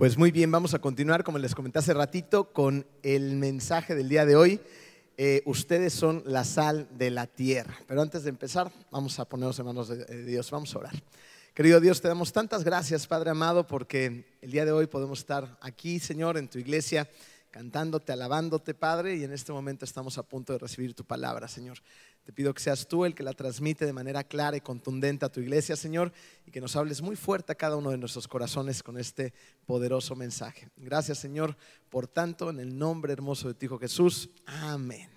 Pues muy bien, vamos a continuar, como les comenté hace ratito, con el mensaje del día de hoy. Eh, ustedes son la sal de la tierra. Pero antes de empezar, vamos a ponernos en manos de Dios, vamos a orar. Querido Dios, te damos tantas gracias, Padre amado, porque el día de hoy podemos estar aquí, Señor, en tu iglesia, cantándote, alabándote, Padre, y en este momento estamos a punto de recibir tu palabra, Señor. Te pido que seas tú el que la transmite de manera clara y contundente a tu iglesia, Señor, y que nos hables muy fuerte a cada uno de nuestros corazones con este poderoso mensaje. Gracias, Señor, por tanto, en el nombre hermoso de tu Hijo Jesús. Amén.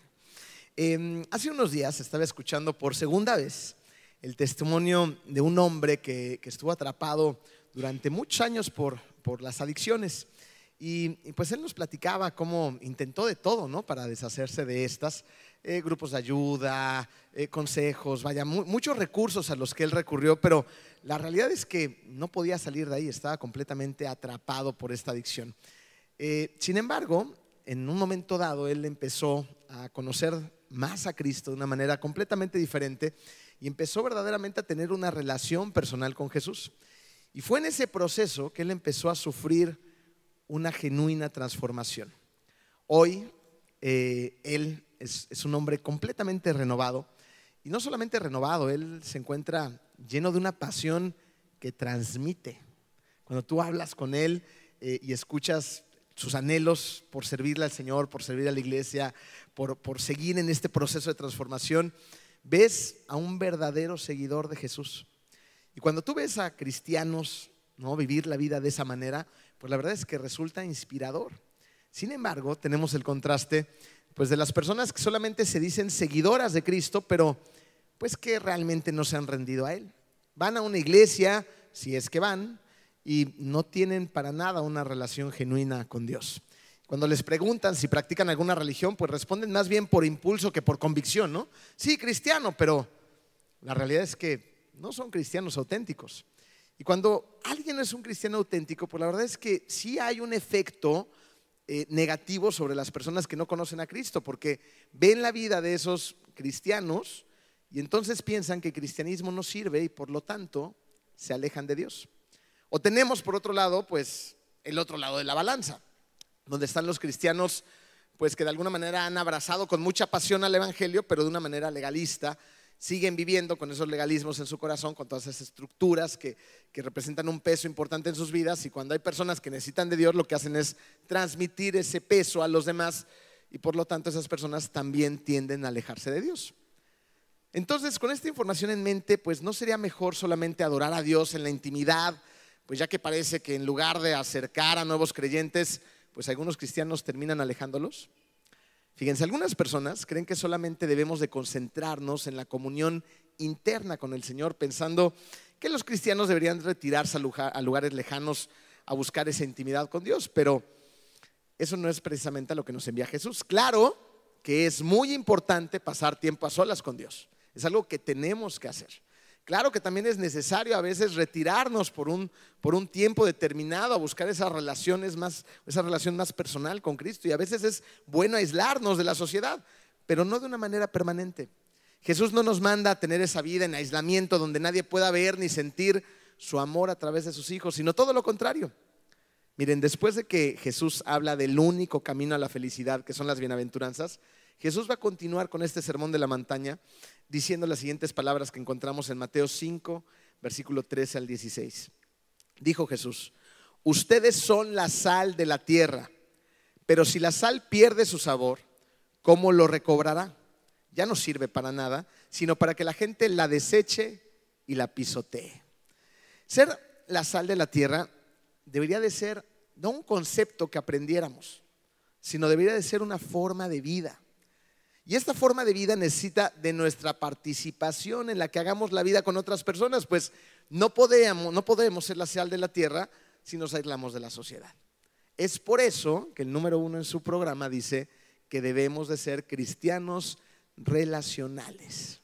Em, hace unos días estaba escuchando por segunda vez el testimonio de un hombre que, estuvo atrapado durante muchos años por, por las adicciones. Y, pues él nos platicaba cómo intentó de todo, ¿no? Para deshacerse de estas, eh, grupos de ayuda, eh, consejos, vaya, muchos recursos a los que él recurrió, pero la realidad es que no podía salir de ahí, estaba completamente atrapado por esta adicción. Eh, sin embargo, en un momento dado, él empezó a conocer más a Cristo de una manera completamente diferente y empezó verdaderamente a tener una relación personal con Jesús. Y fue en ese proceso que él empezó a sufrir una genuina transformación. Hoy él es, un hombre completamente renovado. Y no solamente renovado, él se encuentra lleno de una pasión que transmite. Cuando tú hablas con él eh, y escuchas sus anhelos por servirle al Señor, por servir a la iglesia, por, por seguir en este proceso de transformación, ves a un verdadero seguidor de Jesús. Y cuando tú ves a cristianos ¿no? vivir la vida de esa manera, pues la verdad es que resulta inspirador. Sin embargo, tenemos el contraste pues de las personas que solamente se dicen seguidoras de Cristo, pero pues que realmente no se han rendido a Él. Van a una iglesia, si es que van, y no tienen para nada una relación genuina con Dios. Cuando les preguntan si practican alguna religión, pues responden más bien por impulso que por convicción, ¿no? Sí, cristiano, pero la realidad es que no son cristianos auténticos. Y cuando alguien es un cristiano auténtico, pues la verdad es que sí hay un efecto eh, negativo sobre las personas que no conocen a Cristo, porque ven la vida de esos cristianos y entonces piensan que el cristianismo no sirve y por lo tanto se alejan de Dios. O tenemos por otro lado, pues el otro lado de la balanza, donde están los cristianos, pues que de alguna manera han abrazado con mucha pasión al Evangelio, pero de una manera legalista, siguen viviendo con esos legalismos en su corazón, con todas esas estructuras que, representan un peso importante en sus vidas y cuando hay personas que necesitan de Dios, lo que hacen es transmitir ese peso a los demás y por lo tanto esas personas también tienden a alejarse de Dios. Entonces, con esta información en mente, pues no sería mejor solamente adorar a Dios en la intimidad, pues ya que parece que en lugar de acercar a nuevos creyentes, pues algunos cristianos terminan alejándolos. Fíjense, algunas personas creen que solamente debemos de concentrarnos en la comunión interna con el Señor, pensando que los cristianos deberían retirarse a lugares lejanos a buscar esa intimidad con Dios, pero eso no es precisamente a lo que nos envía Jesús. Claro que es muy importante pasar tiempo a solas con Dios, es algo que tenemos que hacer. Claro que también es necesario a veces retirarnos por un, por un tiempo determinado a buscar esas relaciones más, esa relación más personal con Cristo. Y a veces es bueno aislarnos de la sociedad, pero no de una manera permanente. Jesús no nos manda a tener esa vida en aislamiento donde nadie pueda ver ni sentir su amor a través de sus hijos, sino todo lo contrario. Miren, después de que Jesús habla del único camino a la felicidad, que son las bienaventuranzas, Jesús va a continuar con este sermón de la montaña diciendo las siguientes palabras que encontramos en Mateo 5, versículo 13 al 16. Dijo Jesús, ustedes son la sal de la tierra, pero si la sal pierde su sabor, ¿cómo lo recobrará? Ya no sirve para nada, sino para que la gente la deseche y la pisotee. Ser la sal de la tierra debería de ser no un concepto que aprendiéramos, sino debería de ser una forma de vida. Y esta forma de vida necesita de nuestra participación en la que hagamos la vida con otras personas, pues no podemos, no podemos ser la sal de la tierra si nos aislamos de la sociedad. Es por eso que el número uno en su programa dice que debemos de ser cristianos relacionales.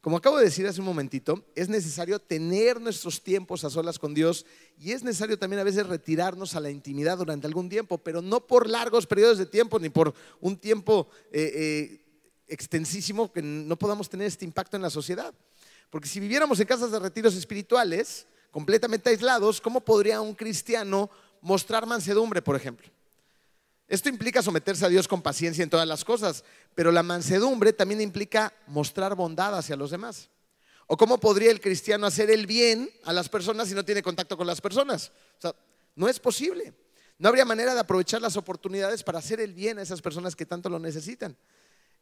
Como acabo de decir hace un momentito, es necesario tener nuestros tiempos a solas con Dios y es necesario también a veces retirarnos a la intimidad durante algún tiempo, pero no por largos periodos de tiempo ni por un tiempo eh, eh, extensísimo que no podamos tener este impacto en la sociedad. Porque si viviéramos en casas de retiros espirituales, completamente aislados, ¿cómo podría un cristiano mostrar mansedumbre, por ejemplo. Esto implica someterse a Dios con paciencia en todas las cosas, pero la mansedumbre también implica mostrar bondad hacia los demás. ¿O cómo podría el cristiano hacer el bien a las personas si no tiene contacto con las personas? No es posible. No habría manera de aprovechar las oportunidades para hacer el bien a esas personas que tanto lo necesitan.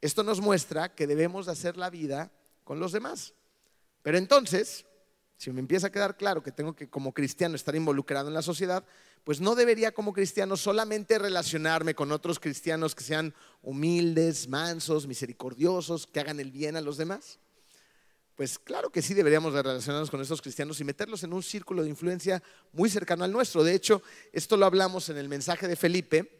Esto nos muestra que debemos hacer la vida con los demás. Pero entonces, si me empieza a quedar claro que tengo que como cristiano estar involucrado en la sociedad, pues no debería como cristiano solamente relacionarme con otros cristianos que sean humildes, mansos, misericordiosos, que hagan el bien a los demás. Pues claro que sí deberíamos de relacionarnos con estos cristianos y meterlos en un círculo de influencia muy cercano al nuestro. De hecho, esto lo hablamos en el mensaje de Felipe,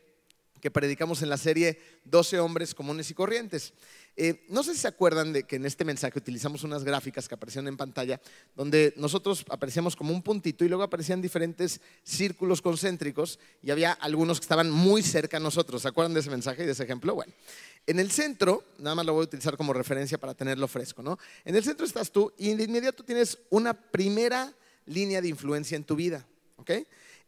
que predicamos en la serie 12 hombres comunes y corrientes. Eh, no sé si se acuerdan de que en este mensaje utilizamos unas gráficas que aparecieron en pantalla, donde nosotros aparecíamos como un puntito y luego aparecían diferentes círculos concéntricos y había algunos que estaban muy cerca a nosotros. ¿Se acuerdan de ese mensaje y de ese ejemplo? Bueno, en el centro, nada más lo voy a utilizar como referencia para tenerlo fresco, ¿no? En el centro estás tú y de inmediato tienes una primera línea de influencia en tu vida, ¿ok?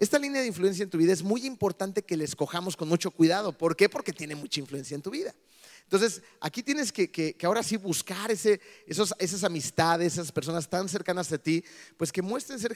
Esta línea de influencia en tu vida es muy importante que la escojamos con mucho cuidado. ¿Por qué? Porque tiene mucha influencia en tu vida. Entonces, aquí tienes que, ahora sí buscar ese, esos, esas amistades, esas personas tan cercanas a ti, pues que muestren ser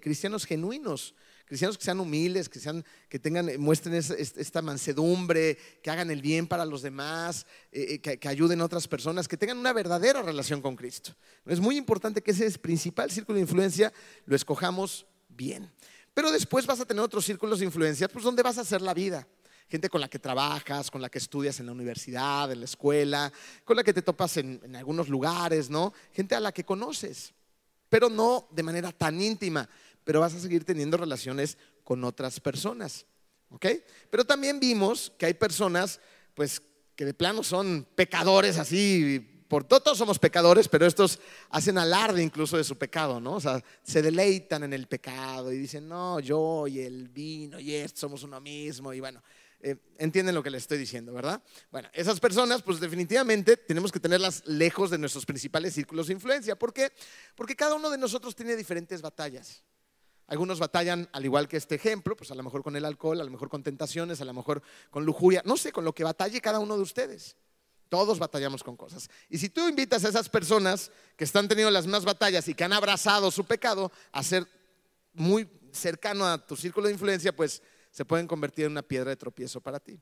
cristianos genuinos, cristianos que sean humildes, que, sean, que tengan, muestren esta mansedumbre, que hagan el bien para los demás, eh, eh, que, que, ayuden a otras personas, que tengan una verdadera relación con Cristo. Es muy importante que ese principal círculo de influencia lo escojamos bien. Pero después vas a tener otros círculos de influencia, pues donde vas a hacer la vida. Gente con la que trabajas, con la que estudias en la universidad, en la escuela, con la que te topas en, en algunos lugares, ¿no? Gente a la que conoces, pero no de manera tan íntima, pero vas a seguir teniendo relaciones con otras personas, ¿ok? Pero también vimos que hay personas, pues, que de plano son pecadores así por todos somos pecadores, pero estos hacen alarde incluso de su pecado, ¿no? O sea, se deleitan en el pecado y dicen, no, yo y el vino y esto somos uno mismo y bueno, eh, entienden lo que les estoy diciendo, ¿verdad? Bueno, esas personas, pues definitivamente tenemos que tenerlas lejos de nuestros principales círculos de influencia. ¿Por qué? Porque cada uno de nosotros tiene diferentes batallas. Algunos batallan, al igual que este ejemplo, pues a lo mejor con el alcohol, a lo mejor con tentaciones, a lo mejor con lujuria, no sé, con lo que batalle cada uno de ustedes. Todos batallamos con cosas. Y si tú invitas a esas personas que están teniendo las más batallas y que han abrazado su pecado a ser muy cercano a tu círculo de influencia, pues se pueden convertir en una piedra de tropiezo para ti.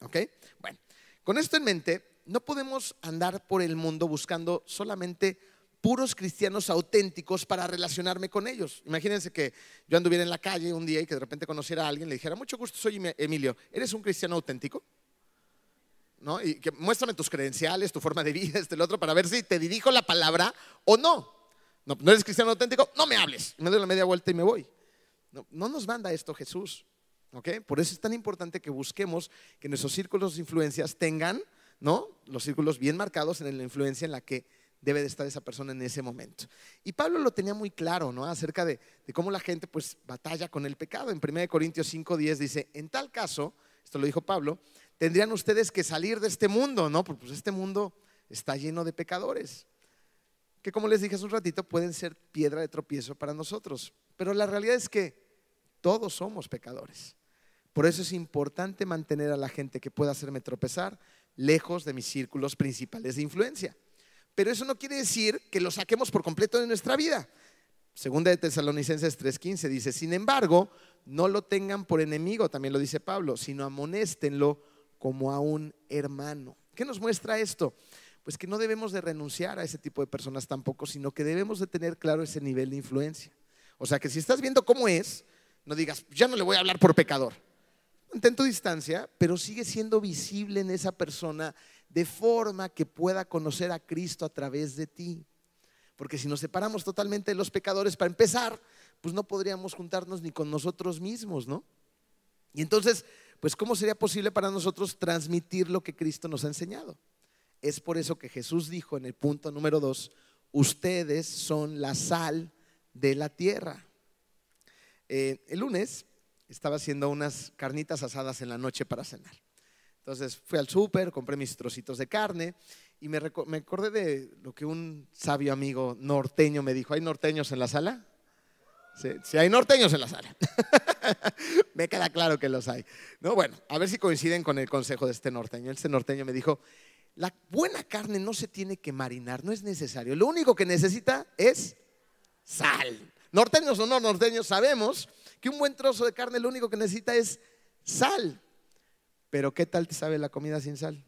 ¿Ok? Bueno, con esto en mente, no podemos andar por el mundo buscando solamente puros cristianos auténticos para relacionarme con ellos. Imagínense que yo anduviera en la calle un día y que de repente conociera a alguien le dijera, mucho gusto, soy Emilio, ¿eres un cristiano auténtico? ¿No? Y que muéstrame tus credenciales, tu forma de vida, este, el otro, para ver si te dirijo la palabra o no. No, no eres cristiano auténtico, no me hables. me doy la media vuelta y me voy. No, no nos manda esto Jesús. ¿ok? Por eso es tan importante que busquemos que nuestros círculos de influencias tengan ¿no? los círculos bien marcados en la influencia en la que debe de estar esa persona en ese momento. Y Pablo lo tenía muy claro, ¿no? Acerca de, de cómo la gente pues batalla con el pecado. En 1 Corintios 5.10 dice, en tal caso, esto lo dijo Pablo, tendrían ustedes que salir de este mundo, ¿no? Porque pues este mundo está lleno de pecadores, que como les dije hace un ratito, pueden ser piedra de tropiezo para nosotros. Pero la realidad es que todos somos pecadores. Por eso es importante mantener a la gente que pueda hacerme tropezar lejos de mis círculos principales de influencia. Pero eso no quiere decir que lo saquemos por completo de nuestra vida. Segunda de Tesalonicenses 3:15 dice, sin embargo, no lo tengan por enemigo, también lo dice Pablo, sino amonéstenlo como a un hermano. ¿Qué nos muestra esto? Pues que no debemos de renunciar a ese tipo de personas tampoco, sino que debemos de tener claro ese nivel de influencia. O sea, que si estás viendo cómo es, no digas, ya no le voy a hablar por pecador. Mantén tu distancia, pero sigue siendo visible en esa persona de forma que pueda conocer a Cristo a través de ti. Porque si nos separamos totalmente de los pecadores, para empezar, pues no podríamos juntarnos ni con nosotros mismos, ¿no? Y entonces pues ¿cómo sería posible para nosotros transmitir lo que Cristo nos ha enseñado? Es por eso que Jesús dijo en el punto número dos, ustedes son la sal de la tierra. Eh, el lunes estaba haciendo unas carnitas asadas en la noche para cenar. Entonces fui al súper, compré mis trocitos de carne y me, me, acordé de lo que un sabio amigo norteño me dijo. ¿Hay norteños en la sala? Si hay norteños en la sala. me queda claro que los hay. No, bueno, a ver si coinciden con el consejo de este norteño. Este norteño me dijo, la buena carne no se tiene que marinar, no es necesario. Lo único que necesita es sal. Norteños o no norteños, sabemos que un buen trozo de carne lo único que necesita es sal. Pero ¿qué tal te sabe la comida sin sal?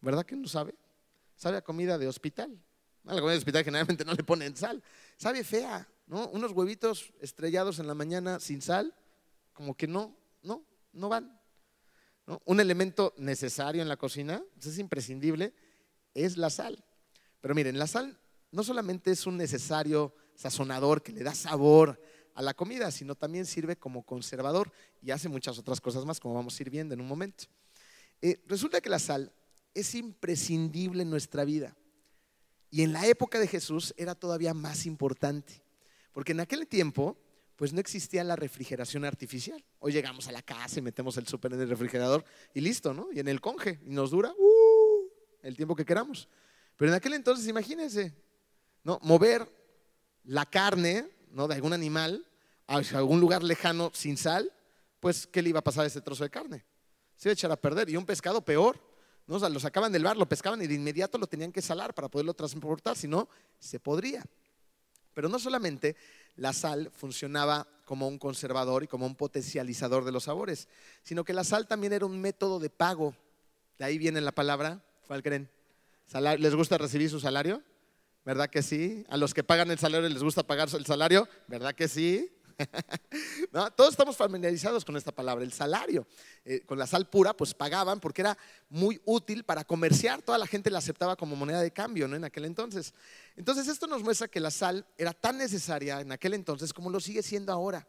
¿Verdad que no sabe? Sabe a comida de hospital. A la comida de hospital generalmente no le ponen sal. Sabe fea. ¿No? Unos huevitos estrellados en la mañana sin sal, como que no, no, no van. Un elemento necesario en la cocina, pues es imprescindible, es la sal. Pero miren, la sal no solamente es un necesario sazonador que le da sabor a la comida, sino también sirve como conservador y hace muchas otras cosas más, como vamos a ir viendo en un momento. Eh, resulta que la sal es imprescindible en nuestra vida. Y en la época de Jesús era todavía más importante. Porque en aquel tiempo, pues no existía la refrigeración artificial. Hoy llegamos a la casa y metemos el súper en el refrigerador y listo, ¿no? Y en el conge, y nos dura uh, el tiempo que queramos. Pero en aquel entonces, imagínense, ¿no? Mover la carne, ¿no? De algún animal a algún lugar lejano sin sal, pues, ¿qué le iba a pasar a ese trozo de carne? Se iba a echar a perder. Y un pescado peor, ¿no? O sea, lo sacaban del bar, lo pescaban y de inmediato lo tenían que salar para poderlo transportar, si no, se podría. Pero no solamente la sal funcionaba como un conservador y como un potencializador de los sabores, sino que la sal también era un método de pago. De ahí viene la palabra, ¿cuál creen? ¿Les gusta recibir su salario? ¿Verdad que sí? A los que pagan el salario les gusta pagar el salario, ¿verdad que sí? Todos estamos familiarizados con esta palabra, el salario. Eh, con la sal pura, pues pagaban porque era muy útil para comerciar. Toda la gente la aceptaba como moneda de cambio ¿no? en aquel entonces. Entonces esto nos muestra que la sal era tan necesaria en aquel entonces como lo sigue siendo ahora.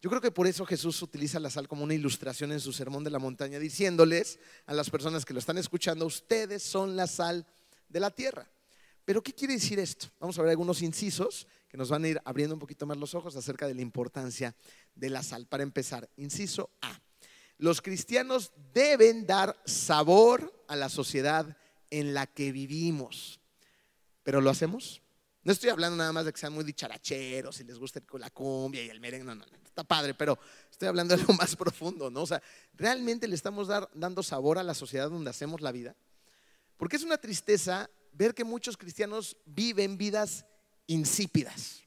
Yo creo que por eso Jesús utiliza la sal como una ilustración en su sermón de la montaña, diciéndoles a las personas que lo están escuchando, ustedes son la sal de la tierra. Pero ¿qué quiere decir esto? Vamos a ver algunos incisos que nos van a ir abriendo un poquito más los ojos acerca de la importancia de la sal. Para empezar, inciso A. Los cristianos deben dar sabor a la sociedad en la que vivimos. ¿Pero lo hacemos? No estoy hablando nada más de que sean muy dicharacheros y les guste la cumbia y el merengue, no, no, no, está padre, pero estoy hablando de algo más profundo, ¿no? O sea, ¿realmente le estamos dando sabor a la sociedad donde hacemos la vida? Porque es una tristeza ver que muchos cristianos viven vidas insípidas,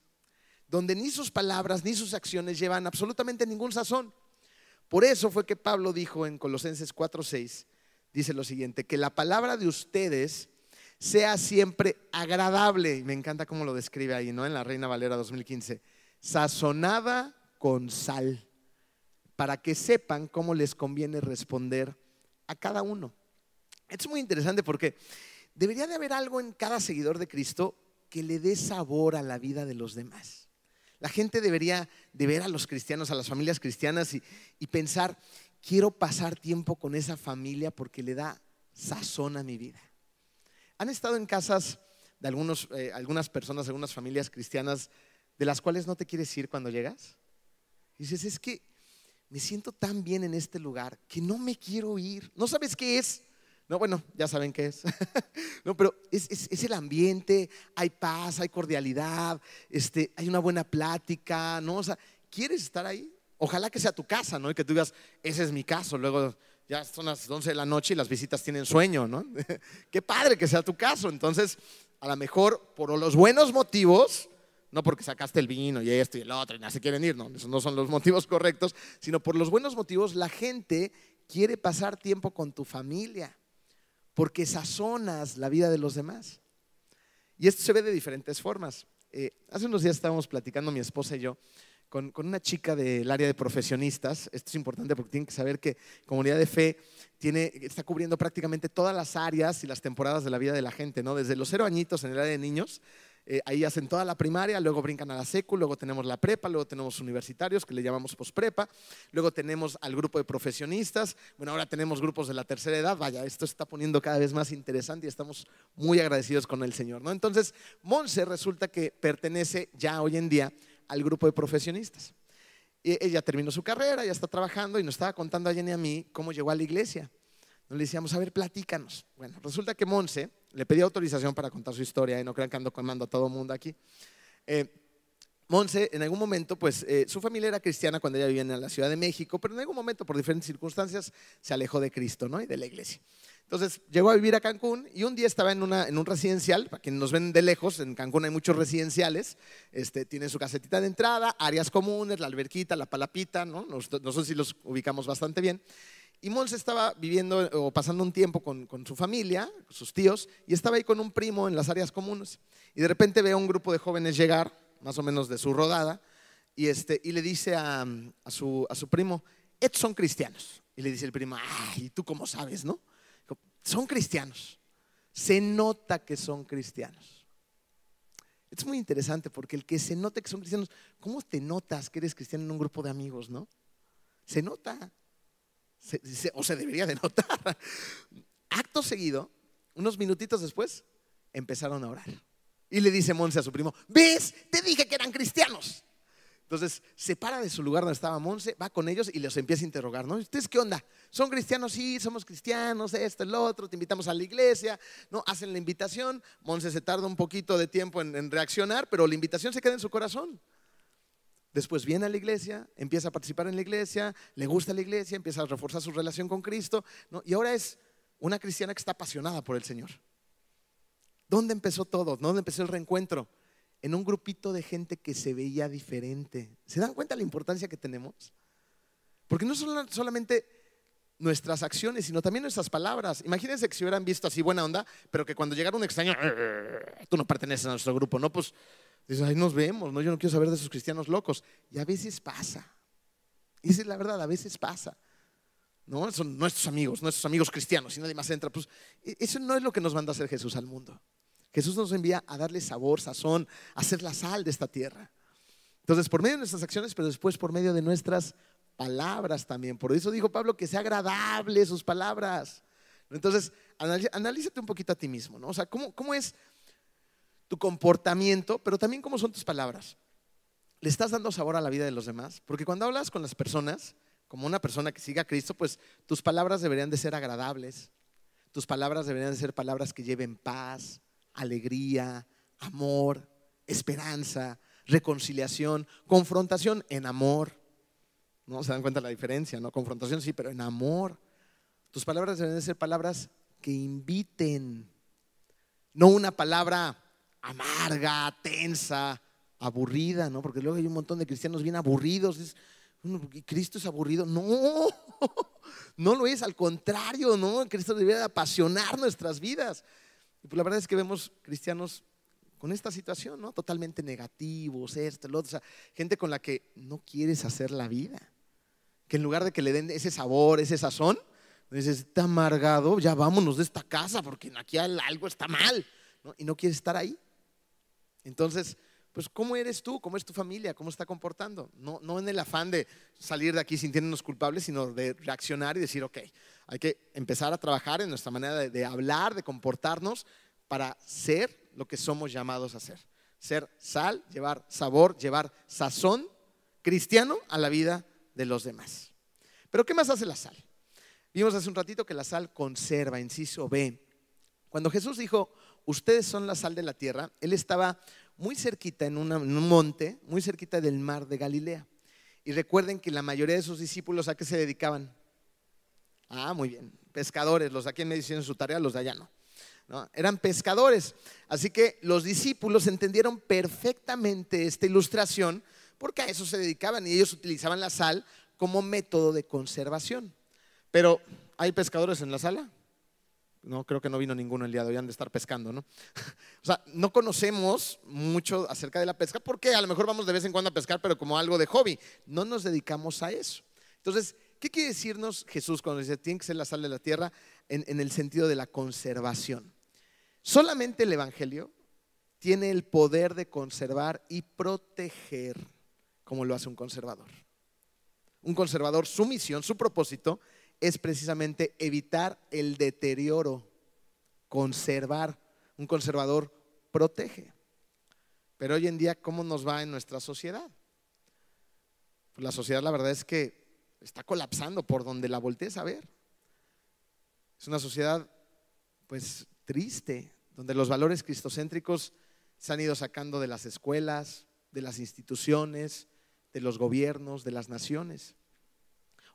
donde ni sus palabras ni sus acciones llevan absolutamente ningún sazón. Por eso fue que Pablo dijo en Colosenses 4:6, dice lo siguiente, que la palabra de ustedes sea siempre agradable, y me encanta cómo lo describe ahí, ¿no? En la Reina Valera 2015, sazonada con sal, para que sepan cómo les conviene responder a cada uno. Es muy interesante porque debería de haber algo en cada seguidor de Cristo que le dé sabor a la vida de los demás. La gente debería de ver a los cristianos, a las familias cristianas y, pensar, quiero pasar tiempo con esa familia porque le da sazón a mi vida. ¿Han estado en casas de algunos, eh, algunas personas, algunas familias cristianas de las cuales no te quieres ir cuando llegas? Y dices, es que me siento tan bien en este lugar que no me quiero ir. ¿No sabes qué es? No, bueno, ya saben qué es. no, pero es, el ambiente, hay paz, hay cordialidad, este, hay una buena plática, ¿no? O sea, ¿quieres estar ahí? Ojalá que sea tu casa, ¿no? Y que tú digas, ese es mi caso. Luego ya son las 11 de la noche y las visitas tienen sueño, ¿no? Qué padre que sea tu caso. Entonces, a lo mejor por los buenos motivos, no porque sacaste el vino y esto y el otro y no se quieren ir, no, esos no son los motivos correctos, sino por los buenos motivos la gente quiere pasar tiempo con tu familia porque sazonas la vida de los demás. Y esto se ve de diferentes formas. Eh, hace unos días estábamos platicando mi esposa y yo con, una chica del área de profesionistas. Esto es importante porque tienen que saber que Comunidad de Fe tiene, está cubriendo prácticamente todas las áreas y las temporadas de la vida de la gente, ¿no? Desde los cero añitos en el área de niños eh, ahí hacen toda la primaria, luego brincan a la secu, luego tenemos la prepa, luego tenemos universitarios que le llamamos posprepa, luego tenemos al grupo de profesionistas, bueno, ahora tenemos grupos de la tercera edad, vaya, esto se está poniendo cada vez más interesante y estamos muy agradecidos con el Señor, ¿no? Entonces, Monse resulta que pertenece ya hoy en día al grupo de profesionistas. Y ella terminó su carrera, ya está trabajando y nos estaba contando a Jenny a mí cómo llegó a la iglesia. Nos le decíamos, a ver, platícanos. Bueno, resulta que Monse le pedí autorización para contar su historia y no crean que ando quemando a todo el mundo aquí. Eh, Monse, en algún momento, pues eh, su familia era cristiana cuando ella vivía en la Ciudad de México, pero en algún momento, por diferentes circunstancias, se alejó de Cristo ¿no? y de la iglesia. Entonces llegó a vivir a Cancún y un día estaba en, una, en un residencial, para quienes nos ven de lejos, en Cancún hay muchos residenciales, este, tienen su casetita de entrada, áreas comunes, la alberquita, la palapita, ¿no? no sé si los ubicamos bastante bien. Y Monse estaba viviendo o pasando un tiempo con, con, su familia, sus tíos, y estaba ahí con un primo en las áreas comunes. Y de repente ve a un grupo de jóvenes llegar, más o menos de su rodada, y, este, y le dice a, a, su, a su primo, estos son cristianos. Y le dice el primo, ay, ¿y tú cómo sabes, no? son cristianos. Se nota que son cristianos. Es muy interesante porque el que se note que son cristianos, ¿cómo te notas que eres cristiano en un grupo de amigos, no? Se nota. O se debería de notar. Acto seguido, unos minutitos después, empezaron a orar. Y le dice Monse a su primo, ¿ves? Te dije que eran cristianos. Entonces se para de su lugar donde estaba Monse, va con ellos y los empieza a interrogar, ¿no? ¿Ustedes qué onda? ¿Son cristianos? Sí, somos cristianos, esto, el otro, te invitamos a la iglesia, ¿no? Hacen la invitación, Monse se tarda un poquito de tiempo en, reaccionar, pero la invitación se queda en su corazón. Después viene a la iglesia, empieza a participar en la iglesia, le gusta la iglesia, empieza a reforzar su relación con Cristo. Y ahora es una cristiana que está apasionada por el Señor. ¿Dónde empezó todo? ¿Dónde empezó el reencuentro? en un grupito de gente que se veía diferente. ¿Se dan cuenta la importancia que tenemos? Porque no son solamente nuestras acciones, sino también nuestras palabras. Imagínense que si hubieran visto así buena onda, pero que cuando llegara un extraño, tú no perteneces a nuestro grupo, ¿no? Pues dices, ahí nos vemos, ¿no? Yo no quiero saber de esos cristianos locos. Y a veces pasa. Y esa es la verdad, a veces pasa. ¿No? Son nuestros amigos, nuestros amigos cristianos, y nadie más entra. Pues e-, eso no es lo que nos manda a hacer Jesús al mundo. Jesús nos envía a darle sabor, sazón, a ser la sal de esta tierra. Entonces, por medio de nuestras acciones, pero después por medio de nuestras palabras también. Por eso dijo Pablo que sea agradable sus palabras. Entonces, analízate un poquito a ti mismo, ¿no? O sea, ¿cómo, cómo es tu comportamiento, pero también cómo son tus palabras? ¿Le estás dando sabor a la vida de los demás? Porque cuando hablas con las personas, como una persona que siga a Cristo, pues tus palabras deberían de ser agradables. Tus palabras deberían de ser palabras que lleven paz, alegría, amor, esperanza, reconciliación, confrontación en amor. ¿No? ¿Se dan cuenta la diferencia? ¿no? Confrontación sí, pero en amor. Tus palabras deben ser palabras que inviten, no una palabra amarga, tensa, aburrida, ¿no? Porque luego hay un montón de cristianos bien aburridos. Cristo es aburrido. No, no lo es, al contrario, ¿no? Cristo debería apasionar nuestras vidas. Y pues la verdad es que vemos cristianos con esta situación, ¿no? Totalmente negativos, esto, lo otro. O sea, gente con la que no quieres hacer la vida. Que en lugar de que le den ese sabor, ese sazón, dices, está amargado, ya vámonos de esta casa porque aquí algo está mal. Y no quieres estar ahí. Entonces, pues ¿cómo eres tú? ¿Cómo es tu familia? ¿Cómo está comportando? No, no en el afán de salir de aquí sintiéndonos culpables, sino de reaccionar y decir, ok, hay que empezar a trabajar en nuestra manera de, hablar, de comportarnos para ser lo que somos llamados a ser. Ser sal, llevar sabor, llevar sazón cristiano a la vida de los demás. Pero ¿qué más hace la sal? Vimos hace un ratito que la sal conserva, inciso B. Cuando Jesús dijo, ustedes son la sal de la tierra, Él estaba muy cerquita en, en, un monte, muy cerquita del mar de Galilea. Y recuerden que la mayoría de sus discípulos a qué se dedicaban? Ah, muy bien. Pescadores, los de aquí me dicen su tarea, los de allá no. no. Eran pescadores. Así que los discípulos entendieron perfectamente esta ilustración porque a eso se dedicaban y ellos utilizaban la sal como método de conservación. Pero, ¿hay pescadores en la sala? No, creo que no vino ninguno el día de hoy, han de estar pescando, ¿no? O sea, no conocemos mucho acerca de la pesca porque a lo mejor vamos de vez en cuando a pescar, pero como algo de hobby. No nos dedicamos a eso. Entonces, ¿Qué quiere decirnos Jesús cuando dice tiene que ser la sal de la tierra en, el sentido de la conservación? Solamente el Evangelio tiene el poder de conservar y proteger como lo hace un conservador. Un conservador, su misión, su propósito es precisamente evitar el deterioro, conservar. Un conservador protege. Pero hoy en día, ¿cómo nos va en nuestra sociedad? La sociedad, la verdad es que está colapsando por donde la voltees a ver. Es una sociedad, pues, triste, donde los valores cristocéntricos se han ido sacando de las escuelas, de las instituciones, de los gobiernos, de las naciones.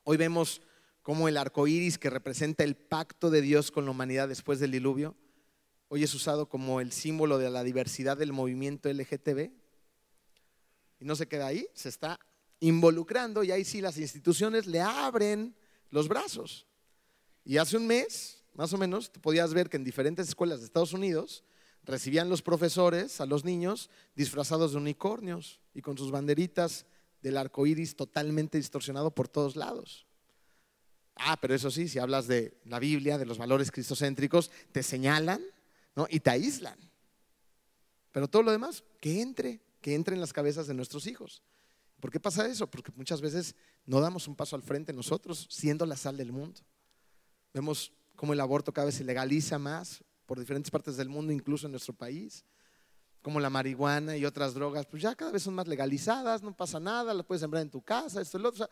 Hoy vemos cómo el arco iris, que representa el pacto de Dios con la humanidad después del diluvio, hoy es usado como el símbolo de la diversidad del movimiento LGTB. Y no se queda ahí, se está involucrando y ahí sí las instituciones le abren los brazos. Y hace un mes, más o menos, tú podías ver que en diferentes escuelas de Estados Unidos recibían los profesores a los niños disfrazados de unicornios y con sus banderitas del arco iris totalmente distorsionado por todos lados. Ah, pero eso sí, si hablas de la Biblia, de los valores cristocéntricos, te señalan y te aíslan. Pero todo lo demás, que entre, que entre en las cabezas de nuestros hijos. ¿Por qué pasa eso? Porque muchas veces no damos un paso al frente nosotros, siendo la sal del mundo. Vemos cómo el aborto cada vez se legaliza más por diferentes partes del mundo, incluso en nuestro país. Como la marihuana y otras drogas, pues ya cada vez son más legalizadas, no pasa nada, las puedes sembrar en tu casa, esto y lo otro.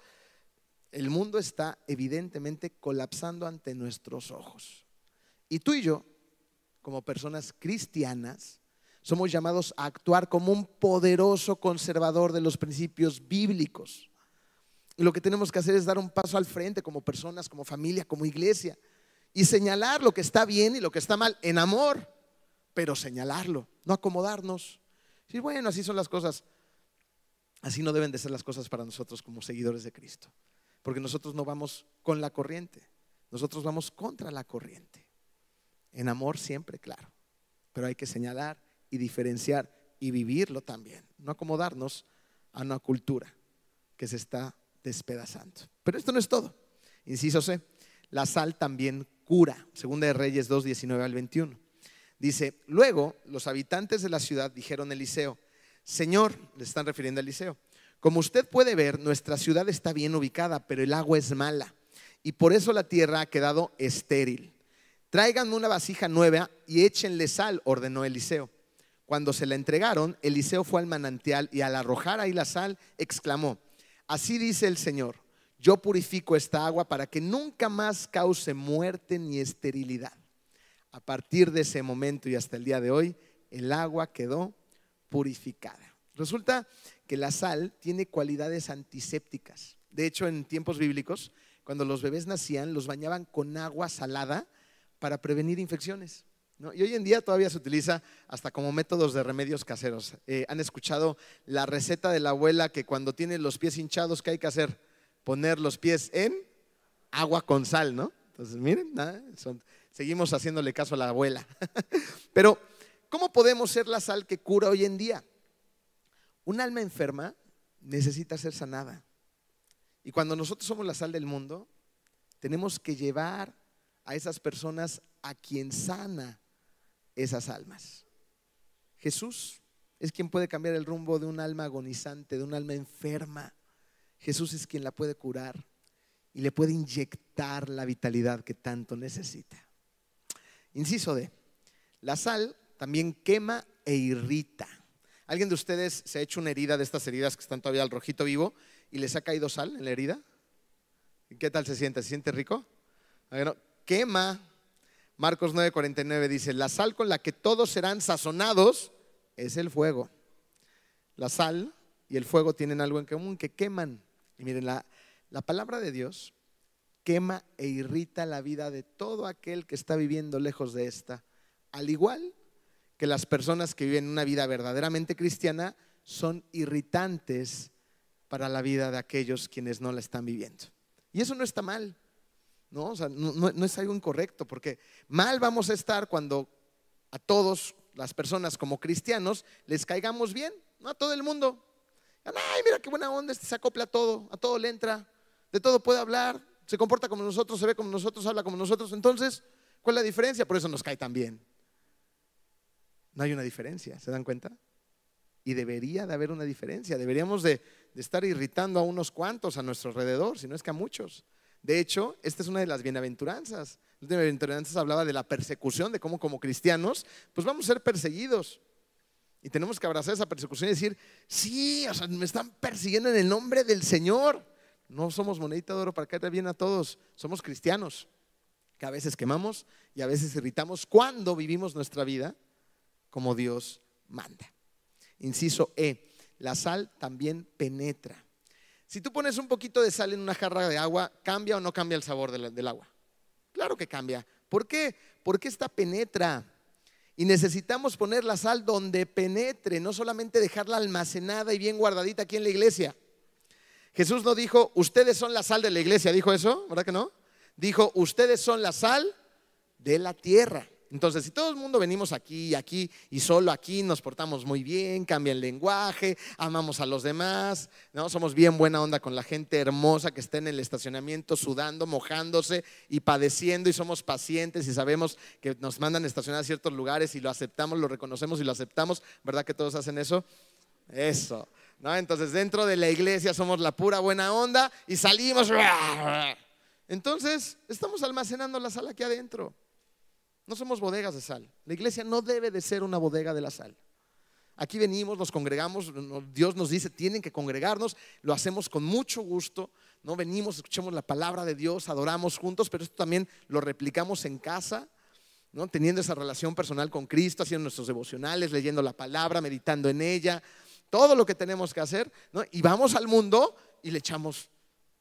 El mundo está evidentemente colapsando ante nuestros ojos. Y tú y yo, como personas cristianas, somos llamados a actuar como un poderoso conservador de los principios bíblicos. Y lo que tenemos que hacer es dar un paso al frente como personas, como familia, como iglesia. Y señalar lo que está bien y lo que está mal en amor, pero señalarlo, no acomodarnos. Y bueno, así son las cosas. Así no deben de ser las cosas para nosotros como seguidores de Cristo. Porque nosotros no vamos con la corriente, nosotros vamos contra la corriente. En amor siempre, claro. Pero hay que señalar y diferenciar y vivirlo también. No acomodarnos a una cultura que se está despedazando. Pero esto no es todo. Inciso C, la sal también cura. Segunda de Reyes 2, 19 al 21. Dice, luego los habitantes de la ciudad dijeron a Eliseo, Señor, le están refiriendo a Eliseo, como usted puede ver, nuestra ciudad está bien ubicada, pero el agua es mala y por eso la tierra ha quedado estéril. Tráiganme una vasija nueva y échenle sal, ordenó Eliseo. Cuando se la entregaron, Eliseo fue al manantial y al arrojar ahí la sal, exclamó, así dice el Señor, yo purifico esta agua para que nunca más cause muerte ni esterilidad. A partir de ese momento y hasta el día de hoy, el agua quedó purificada. Resulta que la sal tiene cualidades antisépticas. De hecho, en tiempos bíblicos, cuando los bebés nacían, los bañaban con agua salada para prevenir infecciones. Y hoy en día todavía se utiliza hasta como métodos de remedios caseros. Eh, ¿Han escuchado la receta de la abuela que cuando tiene los pies hinchados, ¿qué hay que hacer? Poner los pies en agua con sal, ¿no? Entonces, miren, seguimos haciéndole caso a la abuela. Pero, ¿cómo podemos ser la sal que cura hoy en día? Un alma enferma necesita ser sanada. Y cuando nosotros somos la sal del mundo, tenemos que llevar a esas personas a quien sana esas almas. Jesús es quien puede cambiar el rumbo de un alma agonizante, de un alma enferma. Jesús es quien la puede curar y le puede inyectar la vitalidad que tanto necesita. Inciso D. La sal también quema e irrita. ¿Alguien de ustedes se ha hecho una herida de estas heridas que están todavía al rojito vivo y les ha caído sal en la herida? ¿Qué tal se siente? ¿Se siente rico? quema, Marcos 9:49 dice, la sal con la que todos serán sazonados es el fuego. La sal y el fuego tienen algo en común, que queman. Y miren, la, la palabra de Dios quema e irrita la vida de todo aquel que está viviendo lejos de esta. Al igual que las personas que viven una vida verdaderamente cristiana son irritantes para la vida de aquellos quienes no la están viviendo. Y eso no está mal. ¿no? no, es algo incorrecto, porque mal vamos a estar cuando a todos las personas como cristianos les caigamos bien, no a todo el mundo. Ay, mira qué buena onda, este se acopla a todo, a todo le entra, de todo puede hablar, se comporta como nosotros, se ve como nosotros, habla como nosotros. Entonces, ¿cuál es la diferencia? Por eso nos cae tan bien. No hay una diferencia, ¿se dan cuenta? Y debería de haber una diferencia. Deberíamos de, estar irritando a unos cuantos a nuestro alrededor, si no es que a muchos. De hecho, esta es una de las bienaventuranzas. Las bienaventuranzas hablaba de la persecución, de cómo como cristianos, pues vamos a ser perseguidos. Y tenemos que abrazar esa persecución y decir, sí, o sea, me están persiguiendo en el nombre del Señor. No somos monedita de oro para caer bien a todos, somos cristianos, que a veces quemamos y a veces irritamos cuando vivimos nuestra vida como Dios manda. Inciso E, la sal también penetra. Si tú pones un poquito de sal en una jarra de agua, ¿cambia o no cambia el sabor del, agua? Claro que cambia. ¿Por qué? Porque esta penetra. Y necesitamos poner la sal donde penetre, no solamente dejarla almacenada y bien guardadita aquí en la iglesia. Jesús no dijo, ustedes son la sal de la iglesia, dijo eso, ¿verdad que no? Dijo, ustedes son la sal de la tierra. Entonces, si todo el mundo venimos aquí y aquí y solo aquí nos portamos muy bien, cambia el lenguaje, amamos a los demás, ¿no? Somos bien buena onda con la gente hermosa que está en el estacionamiento sudando, mojándose y padeciendo y somos pacientes y sabemos que nos mandan a estacionar a ciertos lugares y lo aceptamos, lo reconocemos y lo aceptamos, ¿verdad que todos hacen eso? Eso. ¿No? Entonces, dentro de la iglesia somos la pura buena onda y salimos. Entonces, estamos almacenando la sal aquí adentro. No somos bodegas de sal. La iglesia no debe de ser una bodega de la sal. Aquí venimos, nos congregamos, Dios nos dice, tienen que congregarnos, lo hacemos con mucho gusto, no venimos, escuchamos la palabra de Dios, adoramos juntos, pero esto también lo replicamos en casa, ¿no? teniendo esa relación personal con Cristo, haciendo nuestros devocionales, leyendo la palabra, meditando en ella, todo lo que tenemos que hacer, y vamos al mundo y le echamos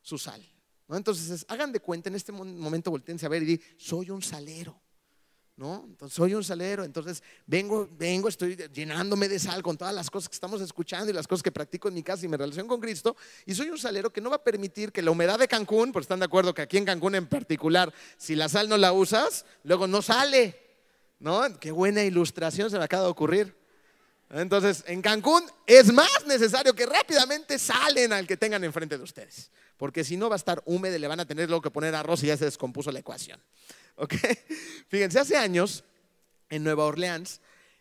su sal. Entonces, hagan de cuenta, en este momento volteense a ver y di, soy un salero. ¿No? Entonces soy un salero, entonces vengo, vengo, estoy llenándome de sal con todas las cosas que estamos escuchando y las cosas que practico en mi casa y mi relación con Cristo, y soy un salero que no va a permitir que la humedad de Cancún, pues están de acuerdo que aquí en Cancún en particular, si la sal no la usas, luego no sale, ¿no? Qué buena ilustración se me acaba de ocurrir. Entonces, en Cancún es más necesario que rápidamente salen al que tengan enfrente de ustedes, porque si no va a estar húmedo le van a tener luego que poner arroz y ya se descompuso la ecuación. ¿Ok? Fíjense, hace años en Nueva Orleans,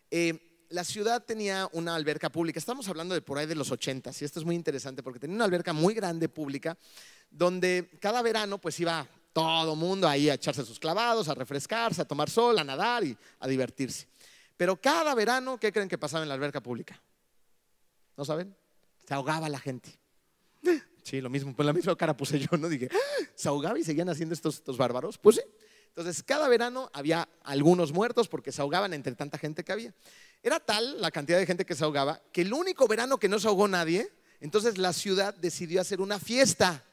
eh, la ciudad tenía una alberca pública. Estamos hablando de por ahí de los 80 y esto es muy interesante porque tenía una alberca muy grande pública donde cada verano pues iba todo mundo ahí a echarse sus clavados, a refrescarse, a tomar sol, a nadar y a divertirse. Pero cada verano, ¿qué creen que pasaba en la alberca pública? ¿No saben? Se ahogaba la gente. Sí, lo mismo, pues la misma cara puse yo, ¿no? Dije, ¿se ahogaba y seguían haciendo estos, estos bárbaros? Pues sí. Entonces, cada verano había algunos muertos porque se ahogaban entre tanta gente que había. Era tal la cantidad de gente que se ahogaba que el único verano que no se ahogó nadie, entonces la ciudad decidió hacer una fiesta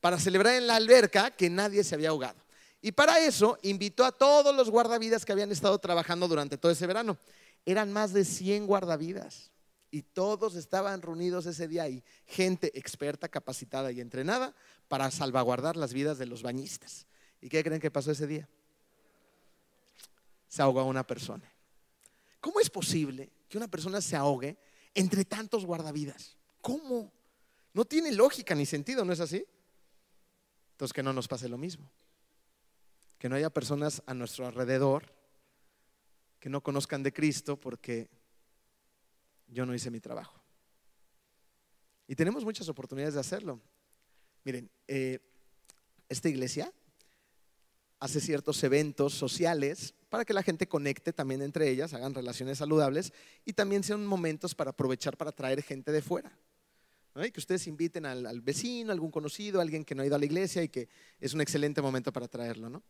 para celebrar en la alberca que nadie se había ahogado. Y para eso invitó a todos los guardavidas que habían estado trabajando durante todo ese verano. Eran más de 100 guardavidas y todos estaban reunidos ese día ahí, gente experta, capacitada y entrenada para salvaguardar las vidas de los bañistas. ¿Y qué creen que pasó ese día? Se ahogó una persona. ¿Cómo es posible que una persona se ahogue entre tantos guardavidas? ¿Cómo? No tiene lógica ni sentido, ¿no es así? Entonces que no nos pase lo mismo. Que no haya personas a nuestro alrededor que no conozcan de Cristo porque yo no hice mi trabajo. Y tenemos muchas oportunidades de hacerlo. Miren, eh, esta iglesia hace ciertos eventos sociales para que la gente conecte también entre ellas, hagan relaciones saludables y también sean momentos para aprovechar para traer gente de fuera. Y que ustedes inviten al, vecino, algún conocido, alguien que no ha ido a la iglesia y que es un excelente momento para traerlo. ¿no?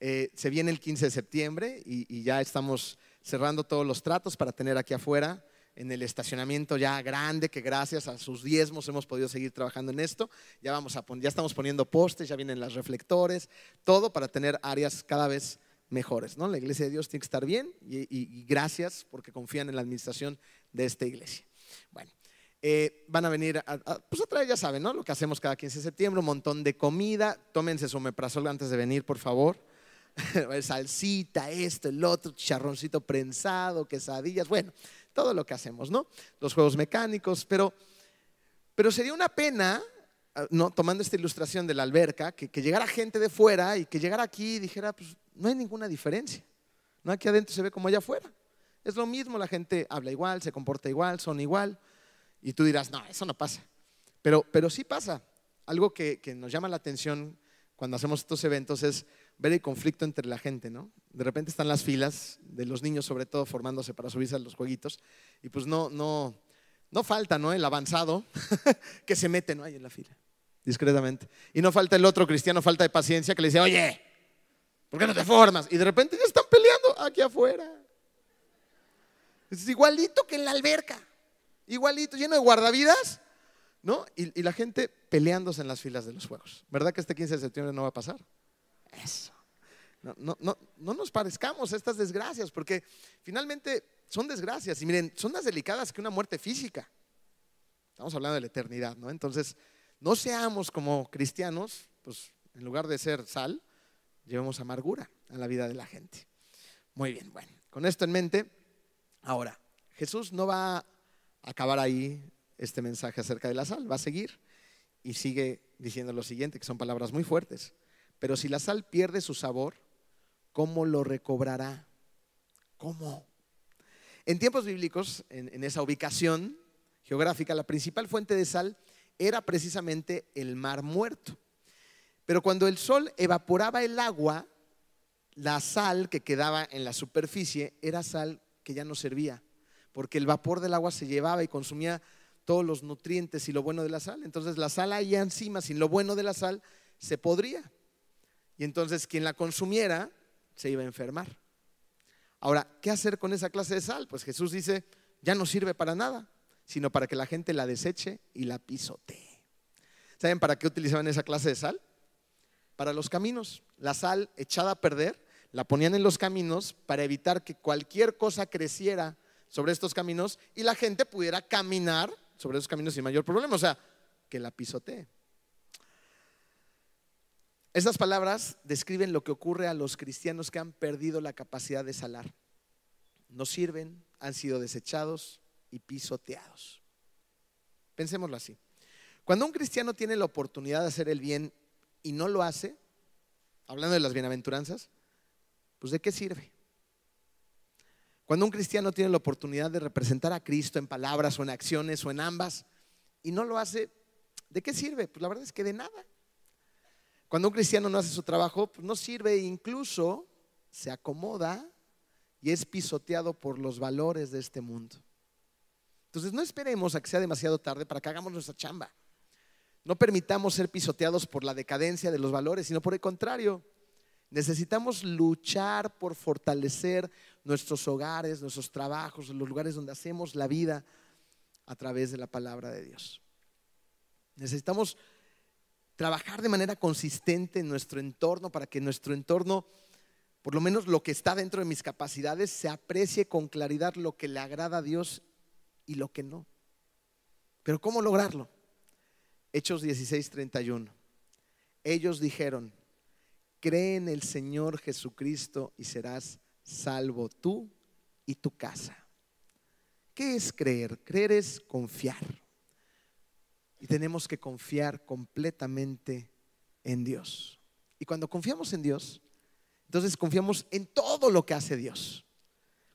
Eh, se viene el 15 de septiembre y ya estamos cerrando todos los tratos para tener aquí afuera en el estacionamiento ya grande, que gracias a sus diezmos hemos podido seguir trabajando en esto. Ya, vamos a ya estamos poniendo postes, ya vienen los reflectores, todo para tener áreas cada vez mejores. ¿no? La iglesia de Dios tiene que estar bien y, gracias porque confían en la administración de esta iglesia. Bueno, eh, van a venir, a, pues otra vez ya saben, ¿no? Lo que hacemos cada 15 de septiembre, un montón de comida. Tómense su meprazol antes de venir, por favor. Salsita, esto, el otro, chicharroncito prensado, quesadillas. Bueno, todo lo que hacemos, ¿no? Los juegos mecánicos, pero, pero sería una pena, ah, ¿no? tomando esta ilustración de la alberca, que, llegara gente de fuera y que llegara aquí y dijera, pues no hay ninguna diferencia, ¿no? Aquí adentro se ve como allá afuera. Es lo mismo, la gente habla igual, se comporta igual, son igual, y tú dirás, no, eso no pasa. Pero, pero sí pasa. Algo que, que nos llama la atención cuando hacemos estos eventos es ver el conflicto entre la gente, ¿no? De repente están las filas de los niños, sobre todo, formándose para subirse a los jueguitos, y pues no, no, no falta, ¿no? El avanzado que se mete, ¿no? Ahí en la fila, discretamente. Y no falta el otro cristiano, falta de paciencia, que le dice, oye, ¿por qué no te formas? Y de repente ya están peleando aquí afuera. Es igualito que en la alberca. igualito, lleno de guardavidas, ¿no? Y, y la gente peleándose en las filas de los juegos. ¿Verdad que este 15 de septiembre no va a pasar? Eso. No, no, no, no nos parezcamos a estas desgracias, porque finalmente son desgracias. Y miren, son más delicadas que una muerte física. Estamos hablando de la eternidad, ¿no? Entonces, no seamos como cristianos, pues en lugar de ser sal, llevemos amargura a la vida de la gente. Muy bien, bueno, con esto en mente, ahora, Jesús no va a acabar ahí este mensaje acerca de la sal, va a seguir y sigue diciendo lo siguiente, que son palabras muy fuertes. Pero si la sal pierde su sabor, ¿cómo lo recobrará? ¿Cómo? En tiempos bíblicos, en, esa ubicación geográfica, la principal fuente de sal era precisamente el mar muerto. Pero cuando el sol evaporaba el agua, la sal que quedaba en la superficie era sal que ya no servía, porque el vapor del agua se llevaba y consumía todos los nutrientes y lo bueno de la sal. Entonces la sal ahí encima, sin lo bueno de la sal, se podría. Y entonces quien la consumiera se iba a enfermar. Ahora, ¿qué hacer con esa clase de sal? Pues Jesús dice, ya no sirve para nada, sino para que la gente la deseche y la pisotee. ¿Saben para qué utilizaban esa clase de sal? Para los caminos. La sal echada a perder la ponían en los caminos para evitar que cualquier cosa creciera sobre estos caminos y la gente pudiera caminar sobre esos caminos sin mayor problema. O sea, que la pisotee. Esas palabras describen lo que ocurre a los cristianos que han perdido la capacidad de salar. No sirven, han sido desechados y pisoteados. Pensémoslo así. Cuando un cristiano tiene la oportunidad de hacer el bien y no lo hace, hablando de las bienaventuranzas, pues ¿de qué sirve? Cuando un cristiano tiene la oportunidad de representar a Cristo en palabras o en acciones o en ambas y no lo hace, ¿de qué sirve? Pues la verdad es que de nada. Cuando un cristiano no hace su trabajo, pues no sirve, incluso se acomoda y es pisoteado por los valores de este mundo. Entonces no esperemos a que sea demasiado tarde para que hagamos nuestra chamba. No permitamos ser pisoteados por la decadencia de los valores, sino por el contrario. Necesitamos luchar por fortalecer nuestros hogares, nuestros trabajos, los lugares donde hacemos la vida a través de la palabra de Dios. Necesitamos trabajar de manera consistente en nuestro entorno para que nuestro entorno, por lo menos lo que está dentro de mis capacidades, se aprecie con claridad lo que le agrada a Dios y lo que no. Pero ¿cómo lograrlo? Hechos 16, 31. Ellos dijeron, cree en el Señor Jesucristo y serás salvo tú y tu casa. ¿Qué es creer? Creer es confiar. Y tenemos que confiar completamente en Dios. Y cuando confiamos en Dios, entonces confiamos en todo lo que hace Dios.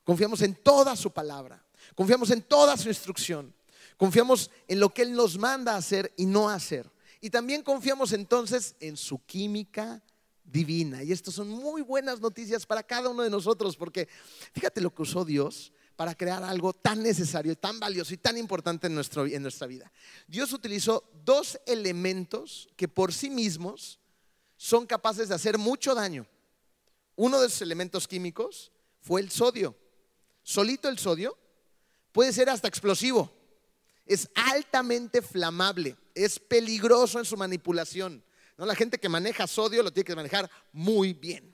Confiamos en toda su palabra. Confiamos en toda su instrucción. Confiamos en lo que Él nos manda a hacer y no hacer. Y también confiamos entonces en su química divina. Y estas son muy buenas noticias para cada uno de nosotros, porque fíjate lo que usó Dios para crear algo tan necesario, tan valioso y tan importante en, nuestro, en nuestra vida. Dios utilizó dos elementos que por sí mismos son capaces de hacer mucho daño. Uno de esos elementos químicos fue el sodio. Solito el sodio puede ser hasta explosivo. Es altamente flamable, es peligroso en su manipulación. ¿no? La gente que maneja sodio lo tiene que manejar muy bien.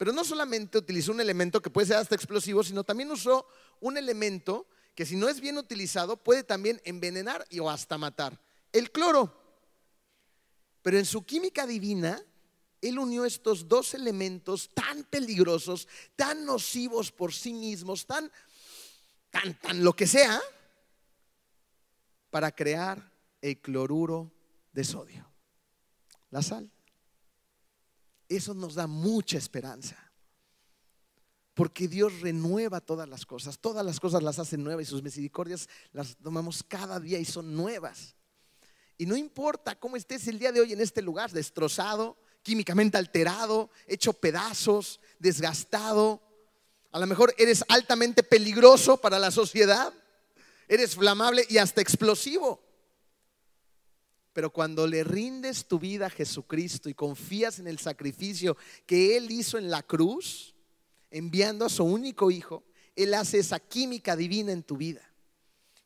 Pero no solamente utilizó un elemento que puede ser hasta explosivo, sino también usó un elemento que si no es bien utilizado puede también envenenar y o hasta matar. El cloro. Pero en su química divina, él unió estos dos elementos tan peligrosos, tan nocivos por sí mismos, tan, tan, tan lo que sea, para crear el cloruro de sodio, la sal. Eso nos da mucha esperanza. Porque Dios renueva todas las cosas, todas las cosas las hace nuevas y sus misericordias las tomamos cada día y son nuevas. Y no importa cómo estés el día de hoy en este lugar, destrozado, químicamente alterado, hecho pedazos, desgastado. A lo mejor eres altamente peligroso para la sociedad, eres flamable y hasta explosivo. Pero cuando le rindes tu vida a Jesucristo y confías en el sacrificio que Él hizo en la cruz, enviando a su único hijo, Él hace esa química divina en tu vida.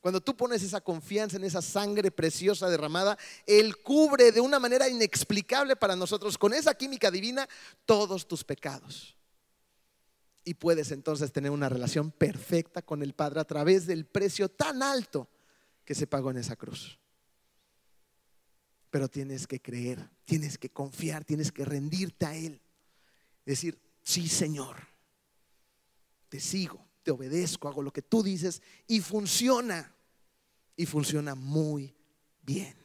Cuando tú pones esa confianza en esa sangre preciosa derramada, Él cubre de una manera inexplicable para nosotros, con esa química divina, todos tus pecados. Y puedes entonces tener una relación perfecta con el Padre a través del precio tan alto que se pagó en esa cruz. Pero tienes que creer, tienes que confiar, tienes que rendirte a Él. Decir, sí Señor, te sigo, te obedezco, hago lo que tú dices y funciona y funciona muy bien.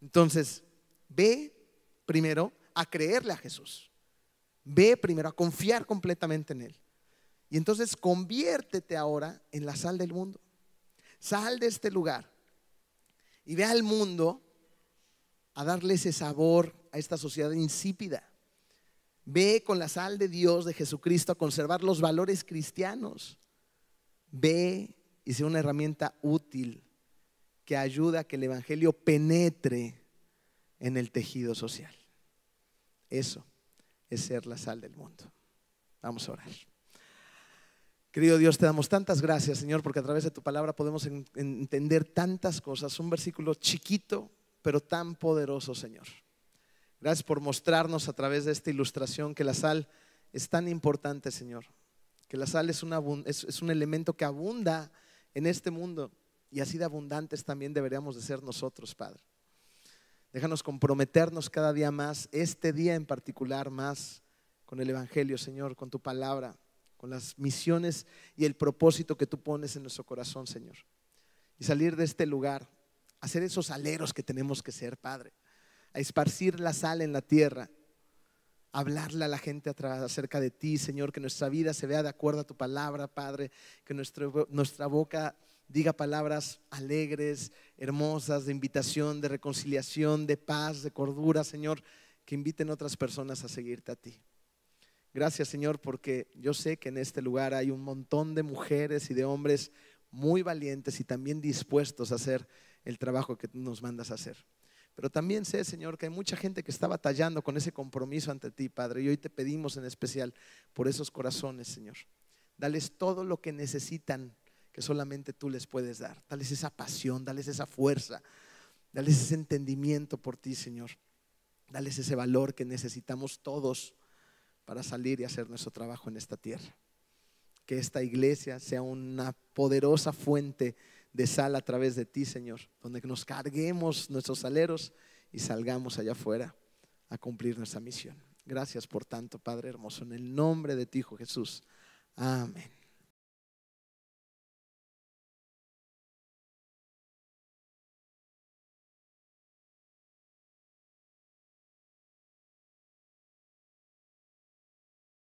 Entonces, ve primero a creerle a Jesús. Ve primero a confiar completamente en Él. Y entonces conviértete ahora en la sal del mundo. Sal de este lugar y ve al mundo a darle ese sabor a esta sociedad insípida. Ve con la sal de Dios, de Jesucristo, a conservar los valores cristianos. Ve y sea una herramienta útil que ayuda a que el Evangelio penetre en el tejido social. Eso es ser la sal del mundo. Vamos a orar. Querido Dios, te damos tantas gracias, Señor, porque a través de tu palabra podemos entender tantas cosas. Un versículo chiquito, pero tan poderoso, Señor. Gracias por mostrarnos a través de esta ilustración que la sal es tan importante, Señor. Que la sal es, es un elemento que abunda en este mundo y así de abundantes también deberíamos de ser nosotros, Padre. Déjanos comprometernos cada día más, este día en particular más, con el Evangelio, Señor, con tu palabra, con las misiones y el propósito que tú pones en nuestro corazón, Señor. Y salir de este lugar, hacer esos aleros que tenemos que ser, Padre, a esparcir la sal en la tierra, hablarle a la gente acerca de ti, Señor, que nuestra vida se vea de acuerdo a tu palabra, Padre, que nuestra boca diga palabras alegres, hermosas, de invitación, de reconciliación, de paz, de cordura, Señor, que inviten otras personas a seguirte a ti. Gracias, Señor, porque yo sé que en este lugar hay un montón de mujeres y de hombres muy valientes y también dispuestos a hacer el trabajo que tú nos mandas a hacer. Pero también sé, Señor, que hay mucha gente que está batallando con ese compromiso ante ti, Padre. Y hoy te pedimos en especial por esos corazones, Señor. Dales todo lo que necesitan, que solamente tú les puedes dar. Dales esa pasión, dales esa fuerza, dales ese entendimiento por ti, Señor. Dales ese valor que necesitamos todos para salir y hacer nuestro trabajo en esta tierra. Que esta iglesia sea una poderosa fuente de sal a través de ti, Señor, donde nos carguemos nuestros aleros y salgamos allá afuera a cumplir nuestra misión. Gracias por tanto, Padre hermoso, en el nombre de ti, Hijo Jesús. Amén.